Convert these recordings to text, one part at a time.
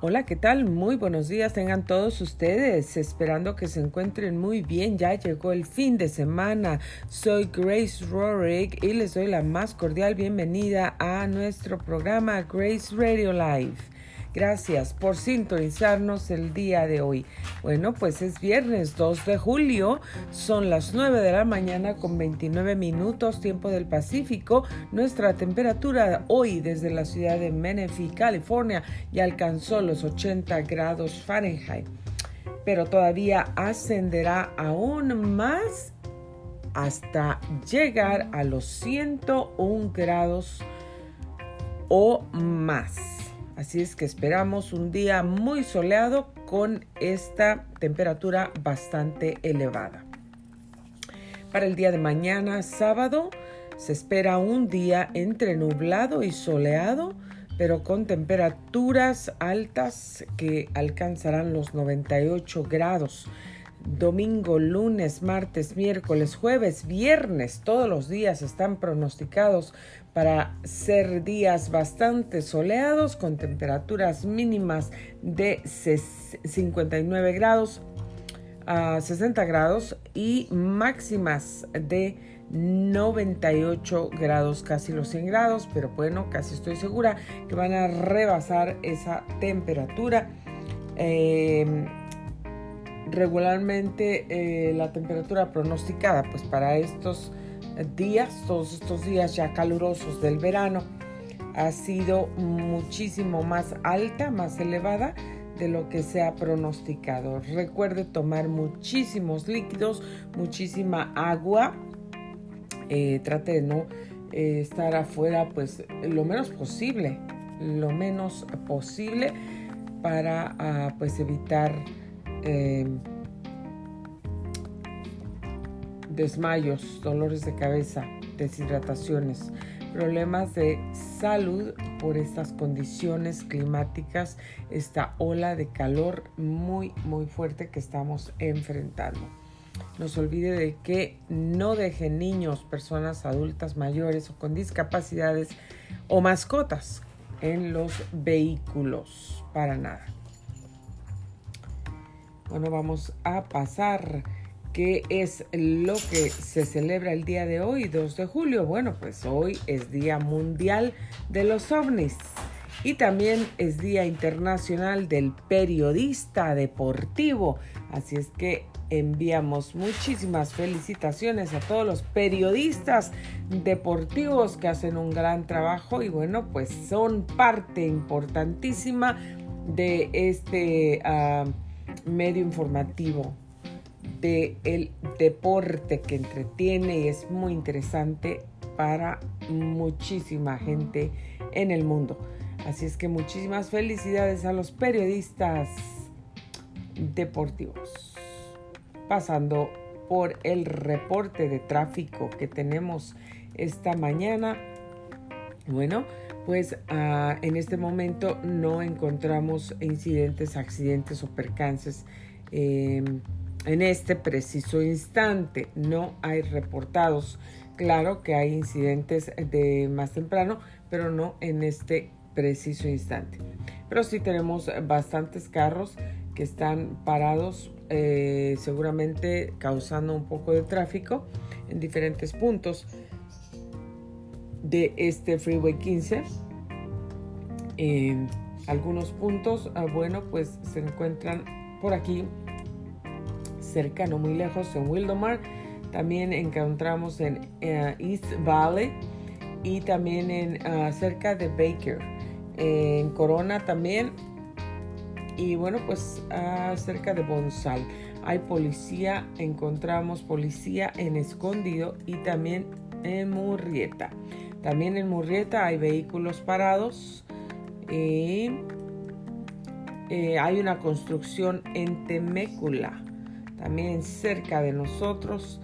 Hola, ¿qué tal? Muy buenos días tengan todos ustedes, esperando que se encuentren muy bien. Ya llegó el fin de semana. Soy Grace Rorick y les doy la más cordial bienvenida a nuestro programa Grace Radio Live. Gracias por sintonizarnos el día de hoy. Bueno, pues es viernes 2 de julio, son las 9 de la mañana con 29 minutos tiempo del Pacífico. Nuestra temperatura hoy desde la ciudad de Menifee, California, ya alcanzó los 80 grados Fahrenheit, pero todavía ascenderá aún más hasta llegar a los 101 grados o más. Así es que esperamos un día muy soleado con esta temperatura bastante elevada. Para el día de mañana, sábado, se espera un día entre nublado y soleado, pero con temperaturas altas que alcanzarán los 98 grados domingo, lunes, martes, miércoles, jueves, viernes, todos los días están pronosticados para ser días bastante soleados con temperaturas mínimas de 59 grados a 60 grados y máximas de 98 grados, casi los 100 grados, pero bueno, casi estoy segura que van a rebasar esa temperatura. Eh, regularmente eh, la temperatura pronosticada pues para estos días, todos estos días ya calurosos del verano, ha sido muchísimo más alta, más elevada de lo que se ha pronosticado. Recuerde tomar muchísimos líquidos, muchísima agua. Eh, trate de no eh, estar afuera pues lo menos posible, lo menos posible para ah, pues evitar Em, desmayos, dolores de cabeza, deshidrataciones, problemas de salud por estas condiciones climáticas, esta ola de calor muy, muy fuerte que estamos enfrentando. No se olvide de que no dejen niños, personas adultas mayores o con discapacidades o mascotas en los vehículos, para nada. Bueno, vamos a pasar. ¿Qué es lo que se celebra el día de hoy, 2 de julio? Bueno, pues hoy es Día Mundial de los OVNIs y también es Día Internacional del Periodista Deportivo. Así es que enviamos muchísimas felicitaciones a todos los periodistas deportivos que hacen un gran trabajo y bueno, pues son parte importantísima de este... Ah, medio informativo del el deporte que entretiene y es muy interesante para muchísima gente en el mundo. Así es que muchísimas felicidades a los periodistas deportivos. Pasando por el reporte de tráfico que tenemos esta mañana. Bueno, pues ah, en este momento no encontramos incidentes, accidentes o percances em, en este preciso instante. No hay reportados. Claro que hay incidentes de más temprano, pero no en este preciso instante. Pero sí tenemos bastantes carros que están parados, eh, seguramente causando un poco de tráfico en diferentes puntos de este Freeway 15. En algunos puntos, ah, bueno, pues se encuentran por aquí cerca, no muy lejos, en Wildomar. También encontramos en eh, East Valley y también en ah, cerca de Baker. En Corona también. Y bueno, pues uh, cerca de Bonsal. Hay policía, encontramos policía en Escondido y también en Murrieta. También en Murrieta hay vehículos parados. y eh, hay una construcción en Temécula, también cerca de nosotros.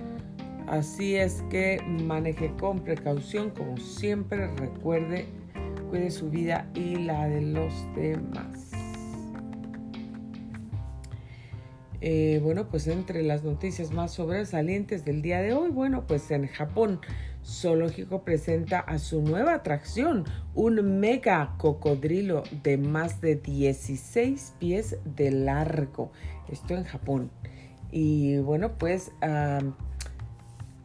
Así es que maneje con precaución, como siempre. Recuerde, cuide su vida y la de los demás. Eh, bueno, pues entre las noticias más sobresalientes del día de hoy, bueno, pues en Japón zoológico presenta a su nueva atracción, un mega cocodrilo de más de 16 pies de largo. Esto en Japón. Y bueno, pues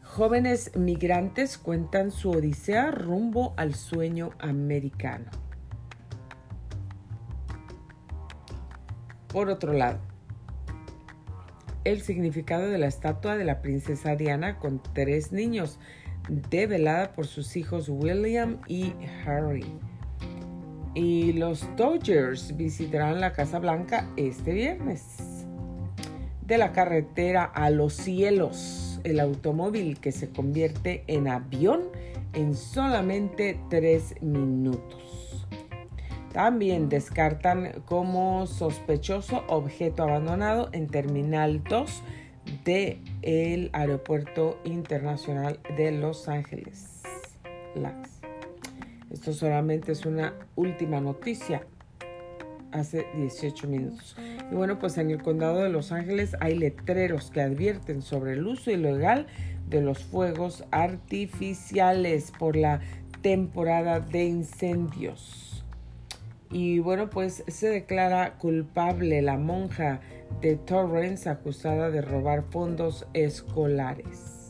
jóvenes migrantes cuentan su odisea rumbo al sueño americano. Por otro lado, el significado de la estatua de la princesa Diana con tres niños develada por sus hijos William y Harry. Y los Dodgers visitarán la Casa Blanca este viernes. De la carretera a los cielos, el automóvil que se convierte en avión en solamente tres minutos. También descartan como sospechoso objeto abandonado en Terminal 2 de el Aeropuerto Internacional de Los Ángeles. Esto solamente es una última noticia hace 18 minutos. Y bueno, pues en el condado de Los Ángeles hay letreros que advierten sobre el uso ilegal de los fuegos artificiales por la temporada de incendios. Y bueno, pues se declara culpable la monja de Torrance acusada de robar fondos escolares.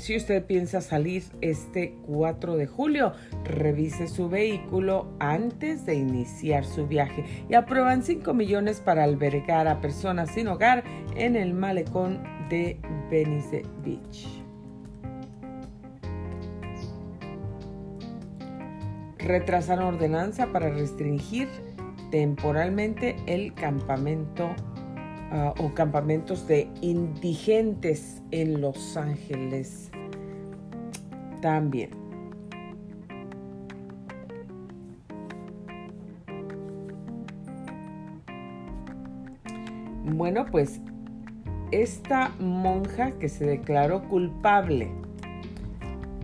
Si usted piensa salir este 4 de julio, revise su vehículo antes de iniciar su viaje y aprueban 5 millones para albergar a personas sin hogar en el malecón de Venice Beach. Retrasan ordenanza para restringir temporalmente el campamento ah, o campamentos de indigentes en Los Ángeles también. Bueno, pues esta monja que se declaró culpable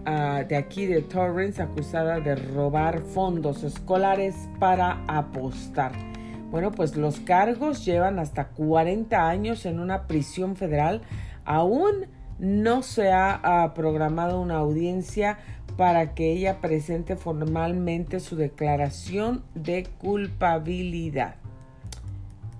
De aquí de Torrance acusada de robar fondos escolares para apostar. Bueno, pues los cargos llevan hasta 40 años en una prisión federal. Aún no se ha ah, programado una audiencia para que ella presente formalmente su declaración de culpabilidad.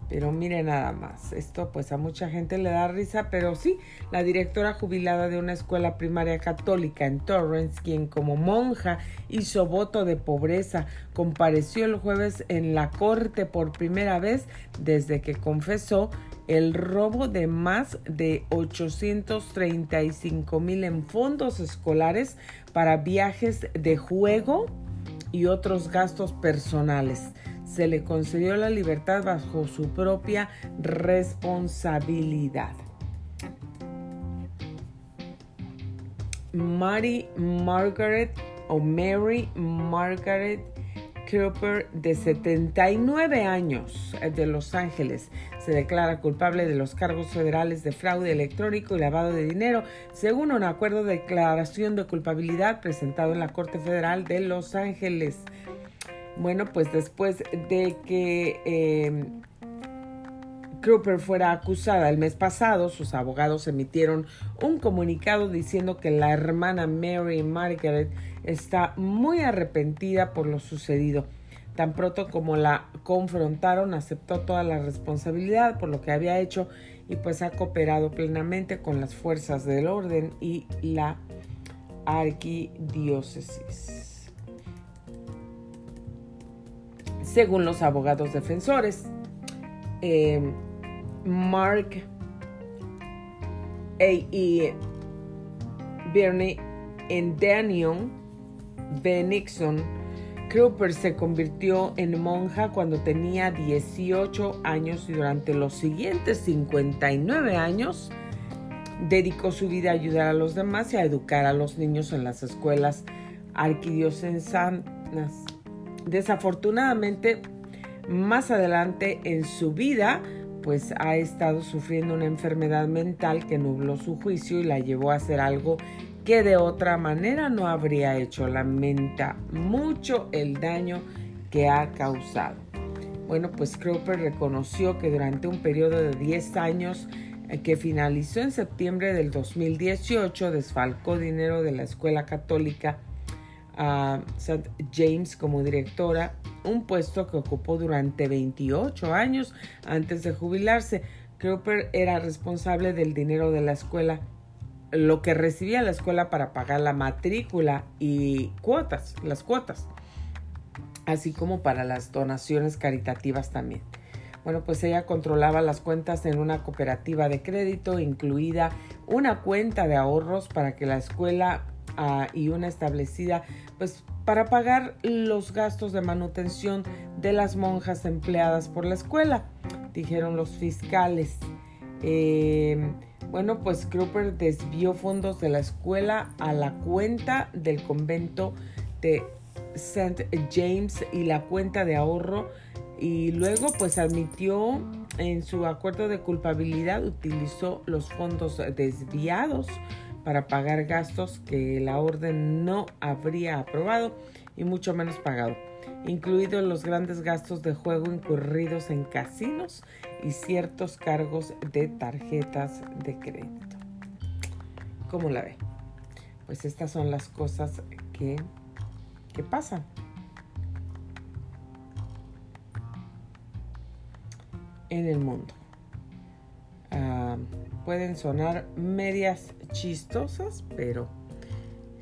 Pero mire nada más, esto pues a mucha gente le da risa, pero sí, la directora jubilada de una escuela primaria católica en Torrance, quien como monja hizo voto de pobreza, compareció el jueves en la corte por primera vez desde que confesó el robo de más de 835 mil en fondos escolares para viajes de juego y otros gastos personales se le concedió la libertad bajo su propia responsabilidad. Mary Margaret o Mary Margaret Cooper, de 79 años, eh, de Los Ángeles, se declara culpable de los cargos federales de fraude electrónico y lavado de dinero, según un acuerdo de declaración de culpabilidad presentado en la Corte Federal de Los Ángeles. Bueno, pues después de que eh, fuera acusada el mes pasado, sus abogados emitieron un comunicado diciendo que la hermana Mary Margaret está muy arrepentida por lo sucedido. Tan pronto como la confrontaron, aceptó toda la responsabilidad por lo que había hecho y pues ha cooperado plenamente con las fuerzas del orden y la arquidiócesis. Según los abogados defensores. Eh, Mark A. y Bernie en Daniel B. Nixon, Cooper se convirtió en monja cuando tenía 18 años y durante los siguientes 59 años dedicó su vida a ayudar a los demás y a educar a los niños en las escuelas arquidiocesanas. Desafortunadamente, más adelante en su vida, pues ha estado sufriendo una enfermedad mental que nubló su juicio y la llevó a hacer algo que de otra manera no habría hecho. Lamenta mucho el daño que ha causado. Bueno, pues Cropper reconoció que durante un periodo de 10 años eh, que finalizó en septiembre del 2018, desfalcó dinero de la escuela católica a St. James como directora, un puesto que ocupó durante 28 años antes de jubilarse. Cooper era responsable del dinero de la escuela, lo que recibía la escuela para pagar la matrícula y cuotas, las cuotas, así como para las donaciones caritativas también. Bueno, pues ella controlaba las cuentas en una cooperativa de crédito, incluida una cuenta de ahorros para que la escuela y una establecida, pues para pagar los gastos de manutención de las monjas empleadas por la escuela, dijeron los fiscales. Em, bueno, pues Cropper desvió fondos de la escuela a la cuenta del convento de St. James y la cuenta de ahorro y luego pues admitió en su acuerdo de culpabilidad, utilizó los fondos desviados para pagar gastos que la orden no habría aprobado y mucho menos pagado, incluidos los grandes gastos de juego incurridos en casinos y ciertos cargos de tarjetas de crédito. ¿Cómo la ve? Pues estas son las cosas que, que pasan. en el mundo. Ah, pueden sonar medias chistosas, pero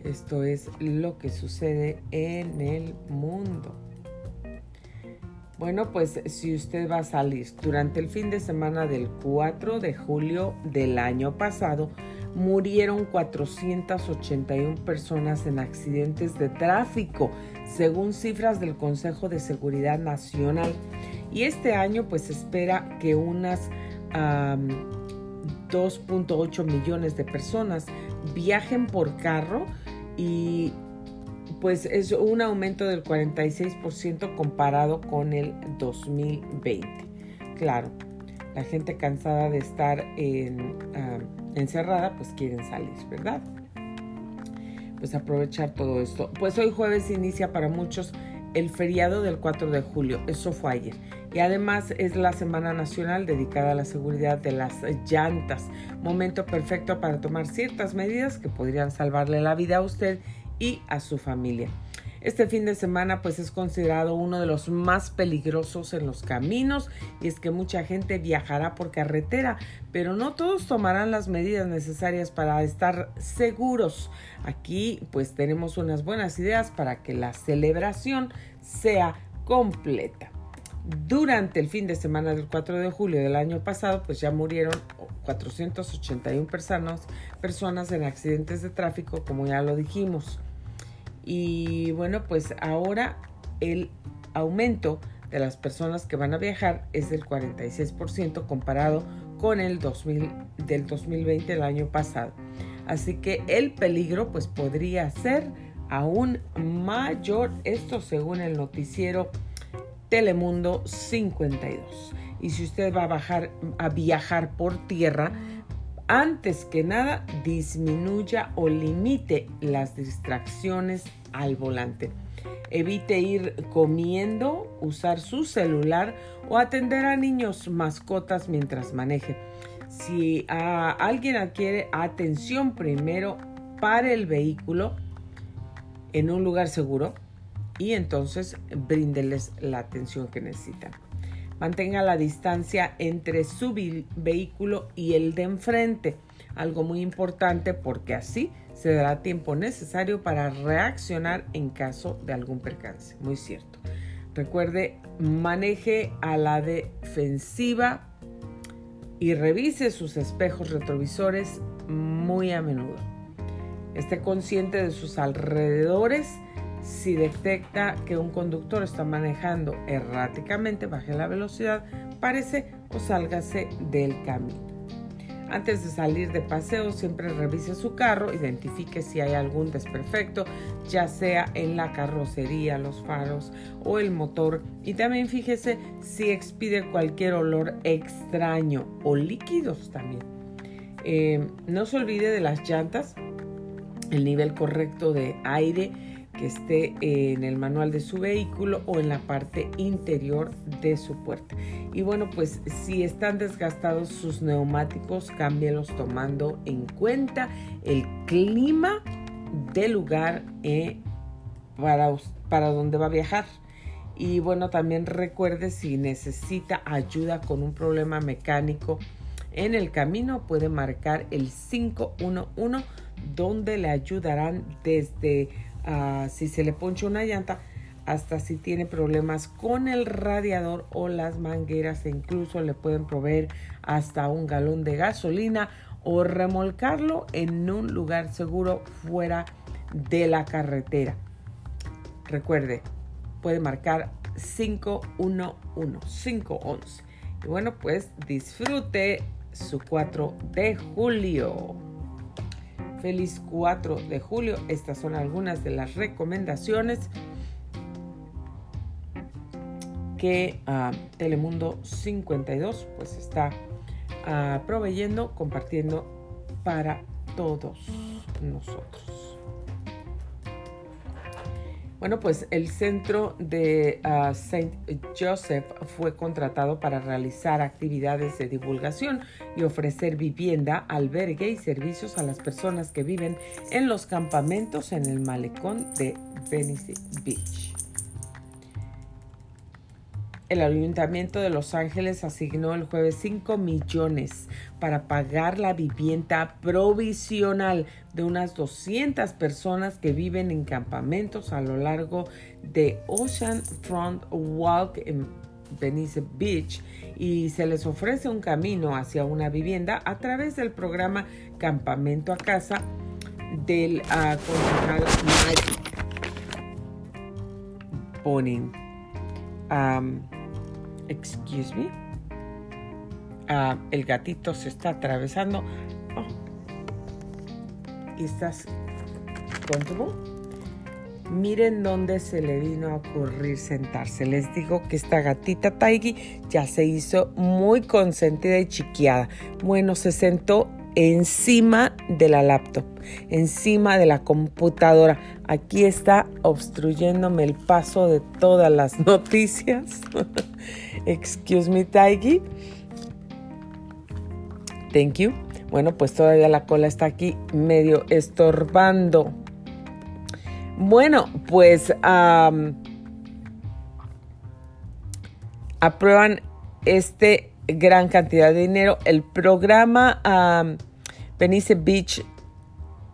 esto es lo que sucede en el mundo. Bueno, pues si usted va a salir durante el fin de semana del 4 de julio del año pasado, murieron 481 personas en accidentes de tráfico, según cifras del Consejo de Seguridad Nacional. Y este año pues espera que unas 2.8 millones de personas viajen por carro y pues es un aumento del 46% comparado con el 2020. Claro, la gente cansada de estar encerrada pues quieren salir, ¿verdad? Pues aprovechar todo esto. Pues hoy jueves inicia para muchos el feriado del 4 de julio, eso fue ayer. Y además es la Semana Nacional dedicada a la seguridad de las llantas, momento perfecto para tomar ciertas medidas que podrían salvarle la vida a usted y a su familia. Este fin de semana pues es considerado uno de los más peligrosos en los caminos y es que mucha gente viajará por carretera, pero no todos tomarán las medidas necesarias para estar seguros. Aquí pues tenemos unas buenas ideas para que la celebración sea completa. Durante el fin de semana del 4 de julio del año pasado, pues ya murieron 481 personas, personas en accidentes de tráfico, como ya lo dijimos. Y bueno, pues ahora el aumento de las personas que van a viajar es del 46% comparado con el 2000, del 2020, el año pasado. Así que el peligro pues podría ser aún mayor, esto según el noticiero Telemundo 52. Y si usted va a, bajar, a viajar por tierra, antes que nada disminuya o limite las distracciones al volante. Evite ir comiendo, usar su celular o atender a niños mascotas mientras maneje. Si alguien adquiere atención primero, para el vehículo en un lugar seguro y entonces bríndeles la atención que necesitan. Mantenga la distancia entre su vehículo y el de enfrente, algo muy importante porque así se dará tiempo necesario para reaccionar en caso de algún percance. Muy cierto. Recuerde, maneje a la defensiva y revise sus espejos retrovisores muy a menudo. Esté consciente de sus alrededores si detecta que un conductor está manejando erráticamente, baje la velocidad, parece o sálgase del camino. Antes de salir de paseo, siempre revise su carro, identifique si hay algún desperfecto, ya sea en la carrocería, los faros o el motor. Y también fíjese si expide cualquier olor extraño o líquidos también. Eh, no se olvide de las llantas, el nivel correcto de aire que esté en el manual de su vehículo o en la parte interior de su puerta. Y bueno, pues si están desgastados sus neumáticos, cámbielos tomando en cuenta el clima del lugar eh, para, para donde va a viajar. Y bueno, también recuerde si necesita ayuda con un problema mecánico en el camino, puede marcar el 511 donde le ayudarán desde ah, si se le poncha una llanta hasta si tiene problemas con el radiador o las mangueras e incluso le pueden proveer hasta un galón de gasolina o remolcarlo en un lugar seguro fuera de la carretera. Recuerde, puede marcar 511, 511. Y bueno, pues disfrute su 4 de julio. Feliz 4 de julio. Estas son algunas de las recomendaciones que ah, Telemundo 52 pues está uh, proveyendo, compartiendo para todos nosotros. Bueno, pues el centro de uh, St. Joseph fue contratado para realizar actividades de divulgación y ofrecer vivienda, albergue y servicios a las personas que viven en los campamentos en el malecón de Venice Beach. El Ayuntamiento de Los Ángeles asignó el jueves 5 millones para pagar la vivienda provisional de unas 200 personas que viven en campamentos a lo largo de Ocean Front Walk en Venice Beach y se les ofrece un camino hacia una vivienda a través del programa Campamento a Casa del uh, concejal Mike Excuse me. Ah, el gatito se está atravesando. Oh. ¿Estás comfortable? Miren dónde se le vino a ocurrir sentarse. Les digo que esta gatita Taigi ya se hizo muy consentida y chiquiada. Bueno, se sentó encima de la laptop, encima de la computadora. Aquí está obstruyéndome el paso de todas las noticias. Excuse me, Taigi. Thank you. Bueno, pues todavía la cola está aquí medio estorbando. Bueno, pues aprueban este gran cantidad de dinero. El programa um, Venice Beach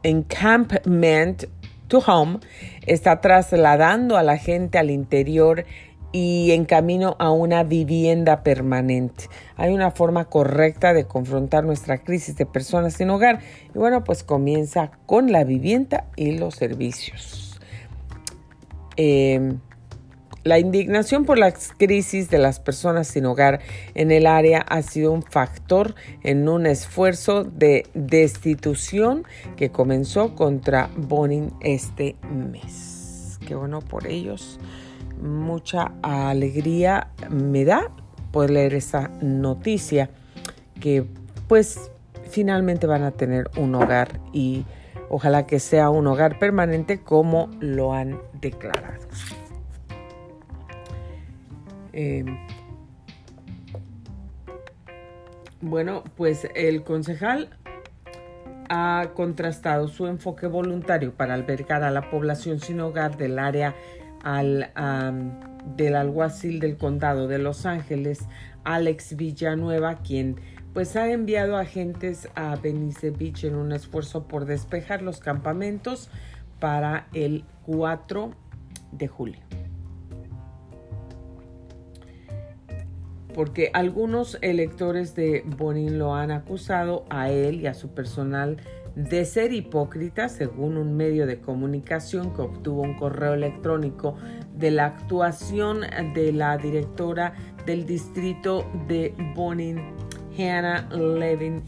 Encampment to Home está trasladando a la gente al interior y en camino a una vivienda permanente. Hay una forma correcta de confrontar nuestra crisis de personas sin hogar y bueno, pues comienza con la vivienda y los servicios. Eh, la indignación por la crisis de las personas sin hogar en el área ha sido un factor en un esfuerzo de destitución que comenzó contra Bonin este mes. Qué bueno por ellos. Mucha alegría me da poder leer esa noticia que pues finalmente van a tener un hogar y ojalá que sea un hogar permanente como lo han declarado. Em, bueno, pues el concejal ha contrastado su enfoque voluntario para albergar a la población sin hogar del área al, del alguacil del condado de Los Ángeles, Alex Villanueva, quien pues ha enviado agentes a Benice Beach en un esfuerzo por despejar los campamentos para el 4 de julio. porque algunos electores de Bonin lo han acusado a él y a su personal de ser hipócritas, según un medio de comunicación que obtuvo un correo electrónico de la actuación de la directora del distrito de Bonin, Hannah Levin,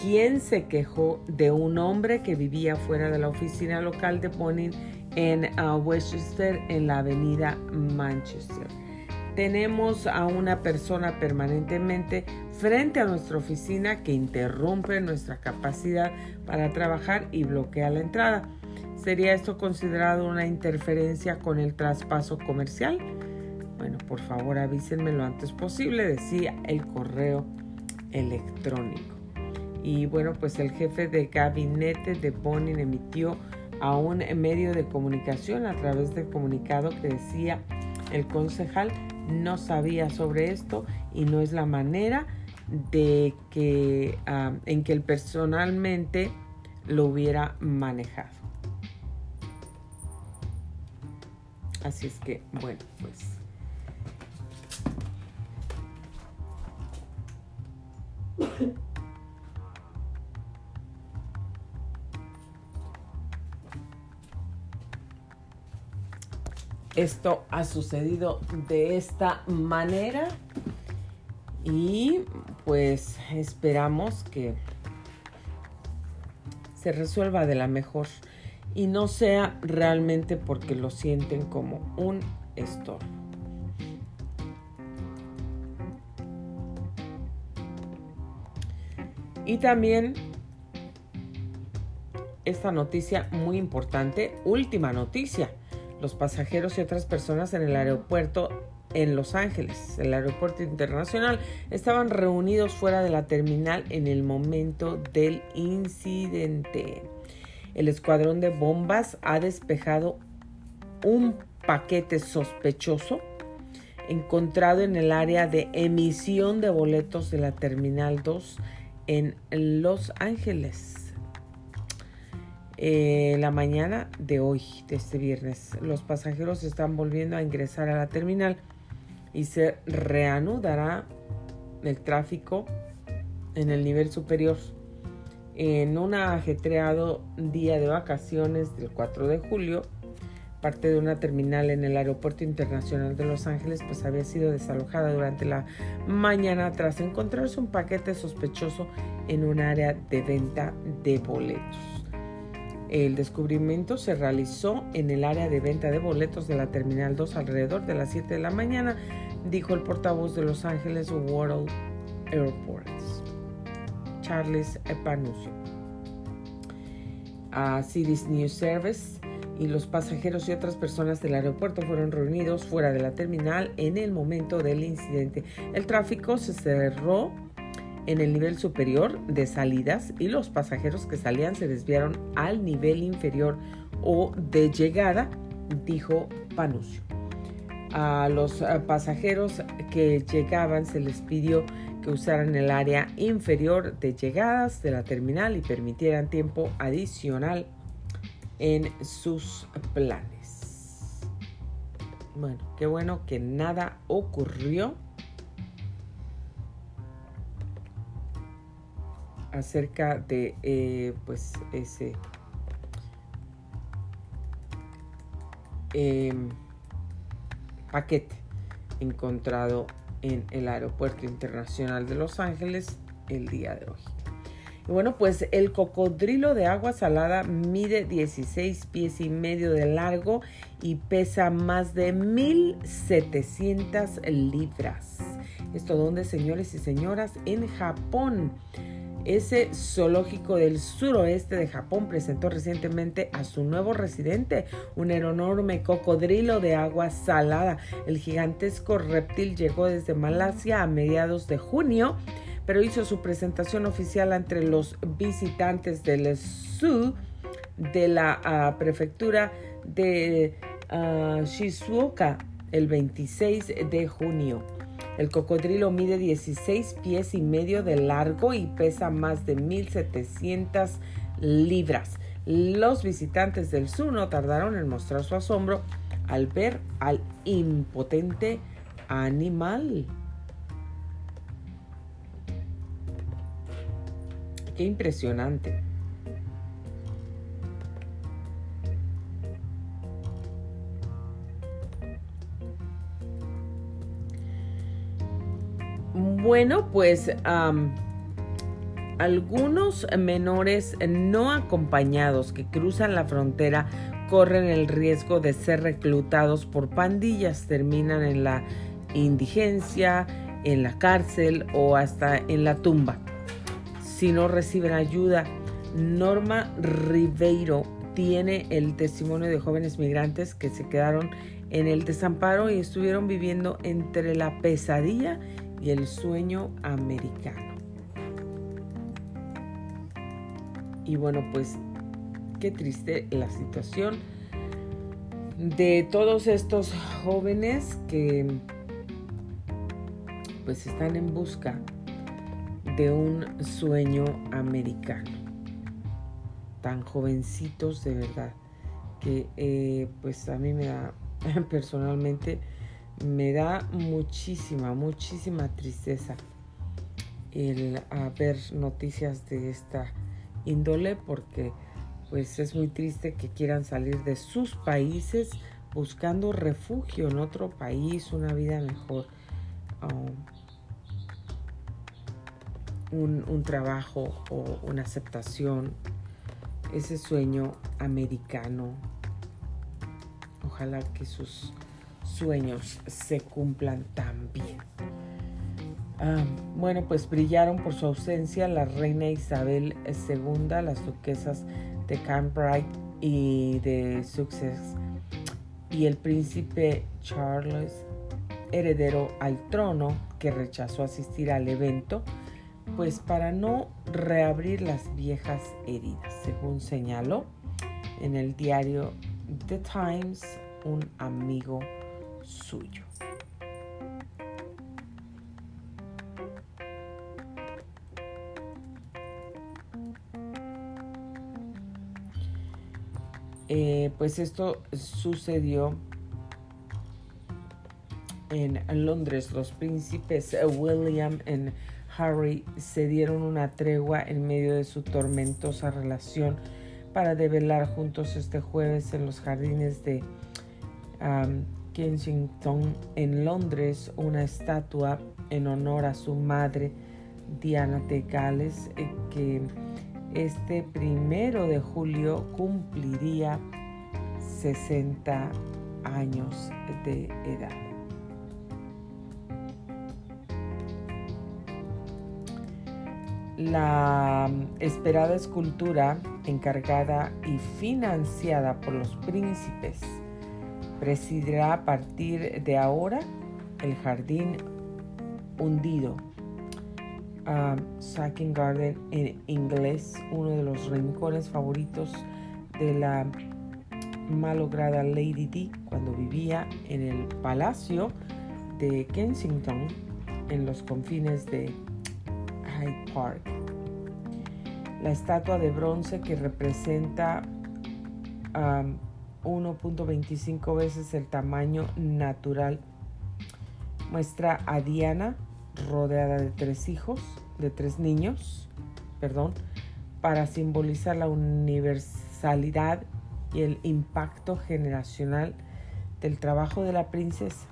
quien se quejó de un hombre que vivía fuera de la oficina local de Bonin en uh, Westchester, en la avenida Manchester tenemos a una persona permanentemente frente a nuestra oficina que interrumpe nuestra capacidad para trabajar y bloquea la entrada. ¿Sería esto considerado una interferencia con el traspaso comercial? Bueno, por favor avísenme lo antes posible, decía el correo electrónico. Y bueno, pues el jefe de gabinete de Bonin emitió a un medio de comunicación a través del comunicado que decía el concejal no sabía sobre esto y no es la manera de que ah, en que él personalmente lo hubiera manejado. Así es que, bueno, pues Esto ha sucedido de esta manera. Y pues esperamos que se resuelva de la mejor. Y no sea realmente porque lo sienten como un estorbo. Y también esta noticia muy importante, última noticia, los pasajeros y otras personas en el aeropuerto en Los Ángeles, el aeropuerto internacional, estaban reunidos fuera de la terminal en el momento del incidente. El escuadrón de bombas ha despejado un paquete sospechoso encontrado en el área de emisión de boletos de la Terminal 2 en Los Ángeles. Eh, la mañana de hoy, de este viernes. Los pasajeros están volviendo a ingresar a la terminal y se reanudará el tráfico en el nivel superior. En un ajetreado día de vacaciones del 4 de julio, parte de una terminal en el Aeropuerto Internacional de Los Ángeles pues había sido desalojada durante la mañana tras encontrarse un paquete sospechoso en un área de venta de boletos. El descubrimiento se realizó en el área de venta de boletos de la Terminal 2 alrededor de las 7 de la mañana, dijo el portavoz de Los Ángeles World Airports, Charles Epanucio. A Cities News Service y los pasajeros y otras personas del aeropuerto fueron reunidos fuera de la terminal en el momento del incidente. El tráfico se cerró en el nivel superior de salidas y los pasajeros que salían se desviaron al nivel inferior o de llegada, dijo Panucio. A los eh, pasajeros que llegaban se les pidió que usaran el área inferior de llegadas de la terminal y permitieran tiempo adicional en sus planes. Bueno, qué bueno que nada ocurrió acerca de eh, pues ese em, paquete encontrado en el aeropuerto internacional de Los Ángeles el día de hoy. Y bueno, pues el cocodrilo de agua salada mide 16 pies y medio de largo y pesa más de 1700 libras. Esto donde, señores y señoras, en Japón. Ese zoológico del suroeste de Japón presentó recientemente a su nuevo residente, un enorme cocodrilo de agua salada. El gigantesco reptil llegó desde Malasia a mediados de junio, pero hizo su presentación oficial entre los visitantes del zoo de la ah, prefectura de uh, Shizuoka el 26 de junio. El cocodrilo mide 16 pies y medio de largo y pesa más de 1700 libras. Los visitantes del zoo no tardaron en mostrar su asombro al ver al impotente animal. Qué impresionante. Bueno, pues algunos menores no acompañados que cruzan la frontera corren el riesgo de ser reclutados por pandillas, terminan en la indigencia, en la cárcel o hasta en la tumba. Si no reciben ayuda, Norma Ribeiro, tiene el testimonio de jóvenes migrantes que se quedaron en el desamparo y estuvieron viviendo entre la pesadilla y el sueño americano. Y bueno, pues qué triste la situación de todos estos jóvenes que pues están en busca de un sueño americano. Tan jovencitos de verdad que eh, pues a mí me da personalmente me da muchísima, muchísima tristeza el ver noticias de esta índole porque pues es muy triste que quieran salir de sus países buscando refugio en otro país, una vida mejor, um, un, un trabajo o una aceptación, ese sueño americano. Ojalá que sus sueños se cumplan también. Ah, bueno, pues brillaron por su ausencia la reina Isabel II, las duquesas de Cambridge y de Sussex y el príncipe Charles, heredero al trono, que rechazó asistir al evento, pues para no reabrir las viejas heridas, según señaló en el diario The Times un amigo suyo. Eh, pues esto sucedió en Londres. Los príncipes William y Harry se dieron una tregua en medio de su tormentosa relación para develar juntos este jueves en los jardines de En Londres una estatua en honor a su madre Diana de Gales eh, que este primero de julio cumpliría 60 años de edad. La esperada escultura, encargada y financiada por los príncipes, presidirá a partir de ahora el jardín hundido Sacking Garden en inglés, uno de los rincones favoritos de la malograda Lady D cuando vivía en el palacio de Kensington en los confines de Hyde Park. La estatua de bronce que representa 1.25 veces el tamaño natural muestra a Diana rodeada de tres hijos, de tres niños, perdón, para simbolizar la universalidad y el impacto generacional del trabajo de la princesa,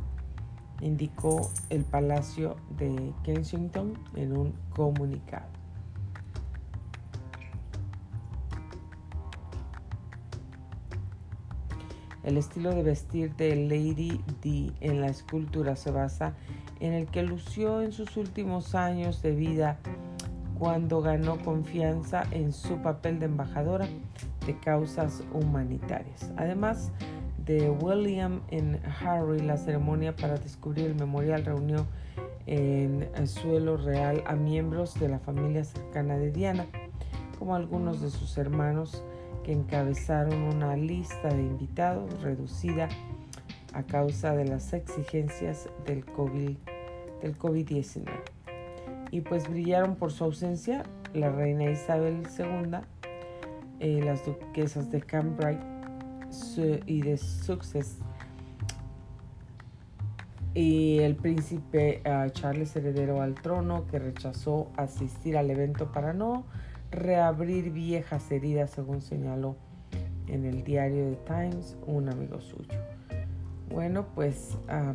indicó el Palacio de Kensington en un comunicado. El estilo de vestir de Lady D en la escultura se basa en el que lució en sus últimos años de vida cuando ganó confianza en su papel de embajadora de causas humanitarias. Además de William y Harry, la ceremonia para descubrir el memorial reunió en el suelo real a miembros de la familia cercana de Diana, como algunos de sus hermanos que encabezaron una lista de invitados reducida a causa de las exigencias del COVID-19. Del COVID y pues brillaron por su ausencia la reina Isabel II, eh, las duquesas de Cambridge y de Sussex y el príncipe ah, Charles heredero al trono que rechazó asistir al evento para no reabrir viejas heridas según señaló en el diario The Times un amigo suyo. Bueno, pues ah,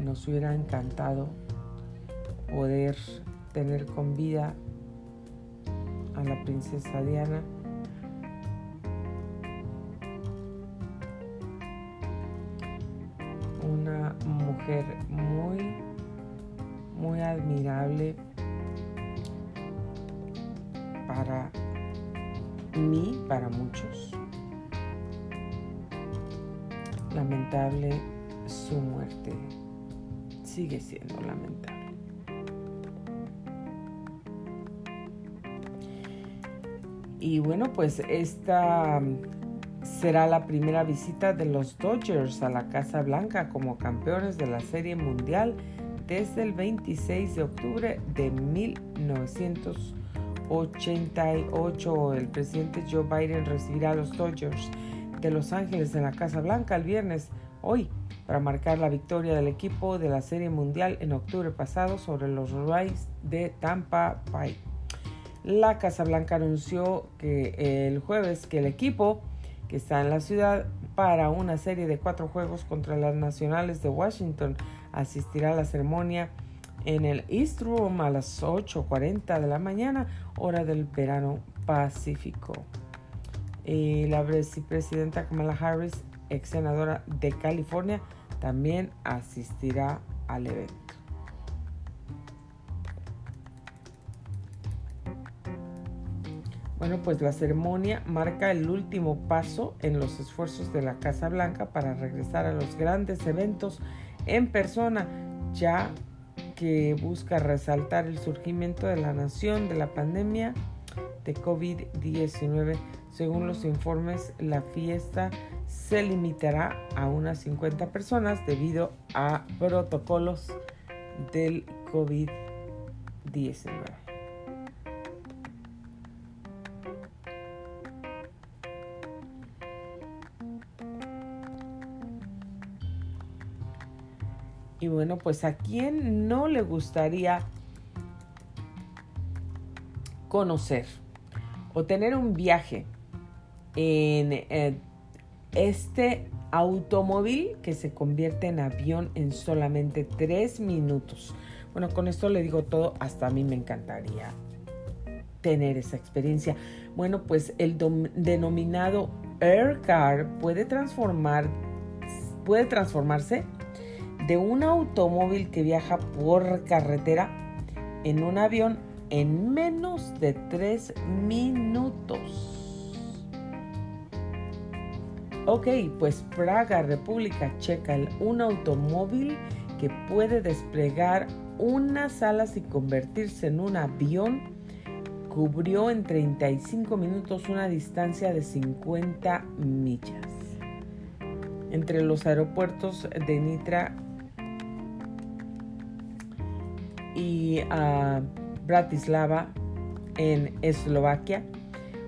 nos hubiera encantado poder tener con vida a la princesa Diana. Una mujer muy, muy admirable para me para muchos. Lamentable su muerte. Sigue siendo lamentable. Y bueno, pues esta será la primera visita de los Dodgers a la Casa Blanca como campeones de la Serie Mundial desde el 26 de octubre de 1988. El presidente Joe Biden recibirá a los Dodgers de Los Ángeles en la Casa Blanca el viernes, hoy, para marcar la victoria del equipo de la Serie Mundial en octubre pasado sobre los Rays de Tampa Bay. La Casa Blanca anunció que el jueves que el equipo que está en la ciudad para una serie de cuatro juegos contra las nacionales de Washington asistirá a la ceremonia en el East Room a las 8.40 de la mañana, hora del verano pacífico. Y la vicepresidenta Kamala Harris, ex senadora de California, también asistirá al evento. Bueno, pues la ceremonia marca el último paso en los esfuerzos de la Casa Blanca para regresar a los grandes eventos en persona, ya que busca resaltar el surgimiento de la nación de la pandemia de COVID-19. Según los informes, la fiesta se limitará a unas 50 personas debido a protocolos del COVID-19. Bueno, pues a quién no le gustaría conocer o tener un viaje en eh, este automóvil que se convierte en avión en solamente tres minutos. Bueno, con esto le digo todo, hasta a mí me encantaría tener esa experiencia. Bueno, pues el denominado Air Car puede transformar, puede transformarse de un automóvil que viaja por carretera en un avión en menos de tres minutos. Ok, pues Praga, República Checa, un automóvil que puede desplegar unas alas y convertirse en un avión, cubrió en 35 minutos una distancia de 50 millas. Entre los aeropuertos de Nitra y a Bratislava en Eslovaquia,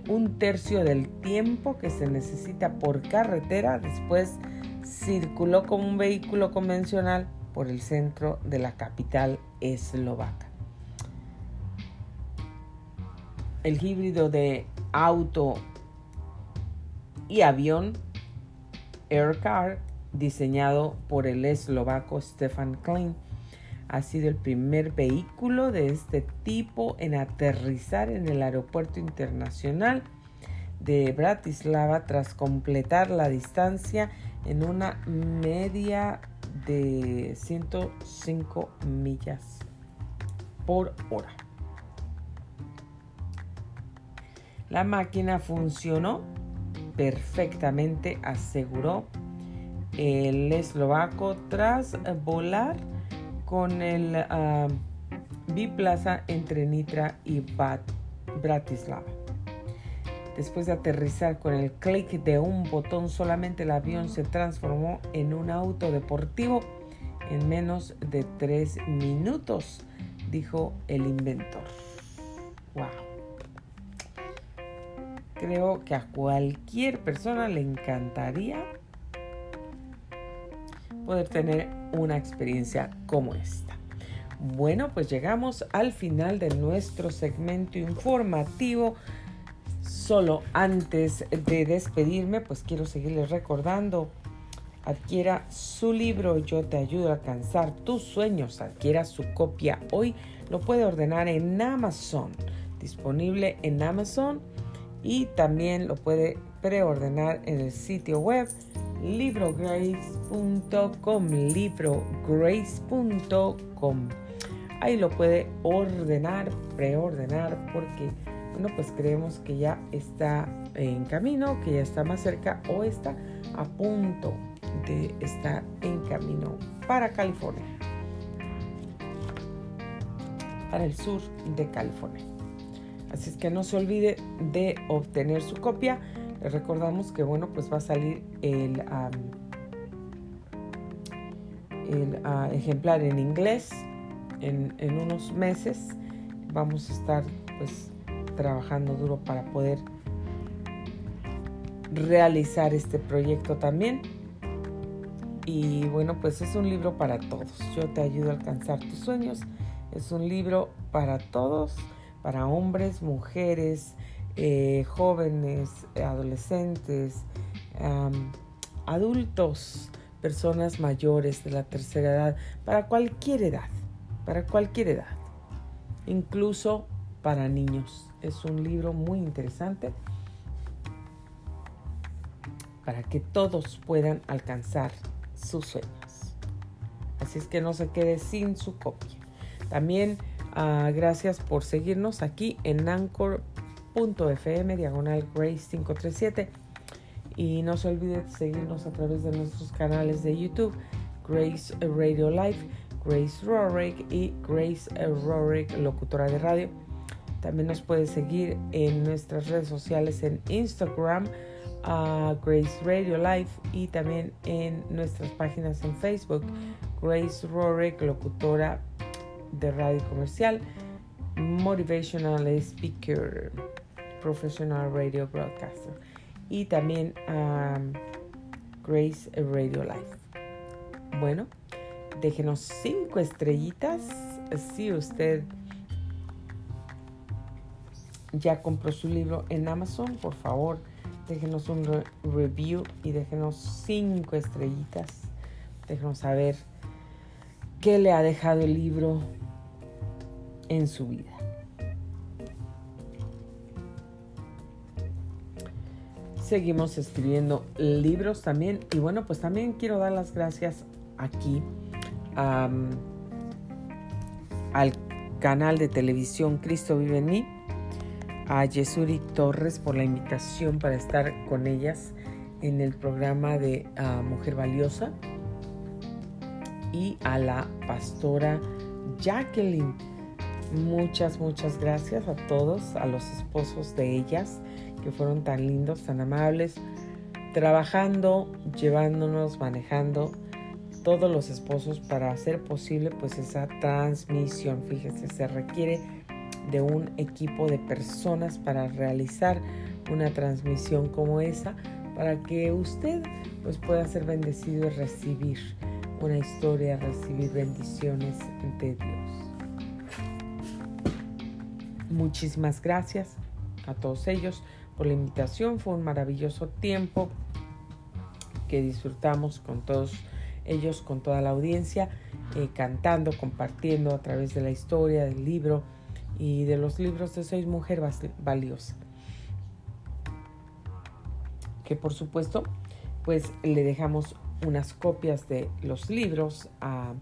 un tercio del tiempo que se necesita por carretera, después circuló como un vehículo convencional por el centro de la capital eslovaca. El híbrido de auto y avión Aircar, diseñado por el eslovaco Stefan Klein, ha sido el primer vehículo de este tipo en aterrizar en el aeropuerto internacional de Bratislava tras completar la distancia en una media de 105 millas por hora. La máquina funcionó perfectamente, aseguró el eslovaco tras volar con el uh, biplaza entre Nitra y Bratislava. Después de aterrizar con el clic de un botón, solamente el avión se transformó en un auto deportivo en menos de tres minutos, dijo el inventor. ¡Wow! Creo que a cualquier persona le encantaría poder tener una experiencia como esta. Bueno, pues llegamos al final de nuestro segmento informativo. Solo antes de despedirme, pues quiero seguirles recordando, adquiera su libro Yo te ayudo a alcanzar tus sueños, adquiera su copia hoy, lo puede ordenar en Amazon, disponible en Amazon y también lo puede preordenar en el sitio web librograce.com, librograce.com. Ahí lo puede ordenar, preordenar, porque bueno, pues creemos que ya está en camino, que ya está más cerca o está a punto de estar en camino para California, para el sur de California. Así es que no se olvide de obtener su copia. Recordamos que bueno, pues va a salir el, el ah, ejemplar en inglés en, en unos meses. Vamos a estar pues trabajando duro para poder realizar este proyecto también. Y bueno, pues es un libro para todos. Yo te ayudo a alcanzar tus sueños. Es un libro para todos, para hombres, mujeres, eh, jóvenes, adolescentes, adultos, personas mayores de la tercera edad, para cualquier edad, para cualquier edad, incluso para niños. Es un libro muy interesante para que todos puedan alcanzar sus sueños. Así es que no se quede sin su copia. También uh, gracias por seguirnos aquí en anchor.fm diagonal Grace 537 y no se olvide seguirnos a través de nuestros canales de YouTube Grace Radio Live, Grace Rorick y Grace Rorick locutora de radio. También nos puede seguir en nuestras redes sociales en Instagram a Grace Radio Live y también en nuestras páginas en Facebook, Grace Rorick, locutora de radio comercial, Motivational Speaker, Professional Radio Broadcaster y también Grace Radio Live. Bueno, déjenos cinco estrellitas si usted ya compró su libro en Amazon, por favor déjenos un review y déjenos cinco estrellitas. Déjenos saber qué le ha dejado el libro en su vida. Seguimos escribiendo libros también y bueno, pues también quiero dar las gracias aquí al canal de televisión Cristo vive en mí a Yesuri Torres por la invitación para estar con ellas en el programa de ah, Mujer Valiosa y a la pastora Jacqueline. Muchas, muchas gracias a todos, a los esposos de ellas que fueron tan lindos, tan amables, trabajando, llevándonos, manejando todos los esposos para hacer posible pues esa transmisión. Fíjese, se requiere de un equipo de personas para realizar una transmisión como esa para que usted pues pueda ser bendecido y recibir una historia, recibir bendiciones de Dios. Muchísimas gracias a todos ellos por la invitación. Fue un maravilloso tiempo que disfrutamos con todos ellos, con toda la audiencia, eh, cantando, compartiendo a través de la historia, del libro, y de los libros de Soy Mujer Valiosa. Que por supuesto, pues le dejamos unas copias de los libros a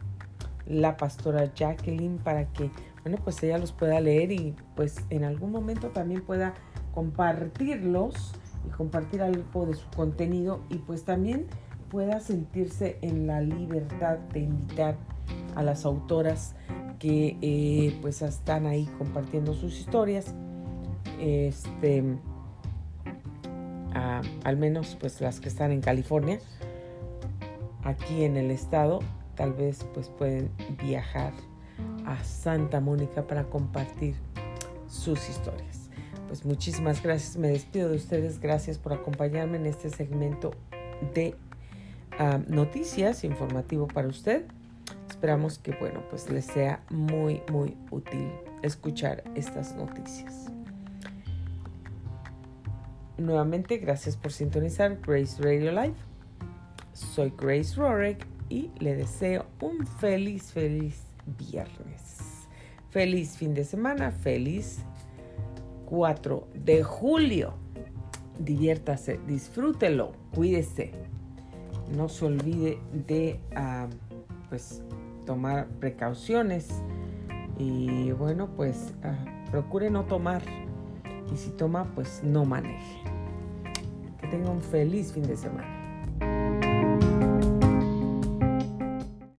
la pastora Jacqueline para que, bueno, pues ella los pueda leer y pues en algún momento también pueda compartirlos y compartir algo de su contenido y pues también pueda sentirse en la libertad de invitar a las autoras que eh, pues están ahí compartiendo sus historias. Este, al menos pues las que están en California, aquí en el estado, tal vez pues pueden viajar Santa Mónica para compartir sus historias. Pues muchísimas gracias, me despido de ustedes, gracias por acompañarme en este segmento de noticias informativo para usted. Esperamos que, bueno, pues les sea muy, muy útil escuchar estas noticias. Nuevamente, gracias por sintonizar Grace Radio Live. Soy Grace Rorick y le deseo un feliz, feliz viernes. Feliz fin de semana, feliz 4 de julio. Diviértase, disfrútelo, cuídese. No se olvide de, ah, pues, tomar precauciones y bueno, pues ah, procure no tomar y si toma, pues no maneje. Que tenga un feliz fin de semana.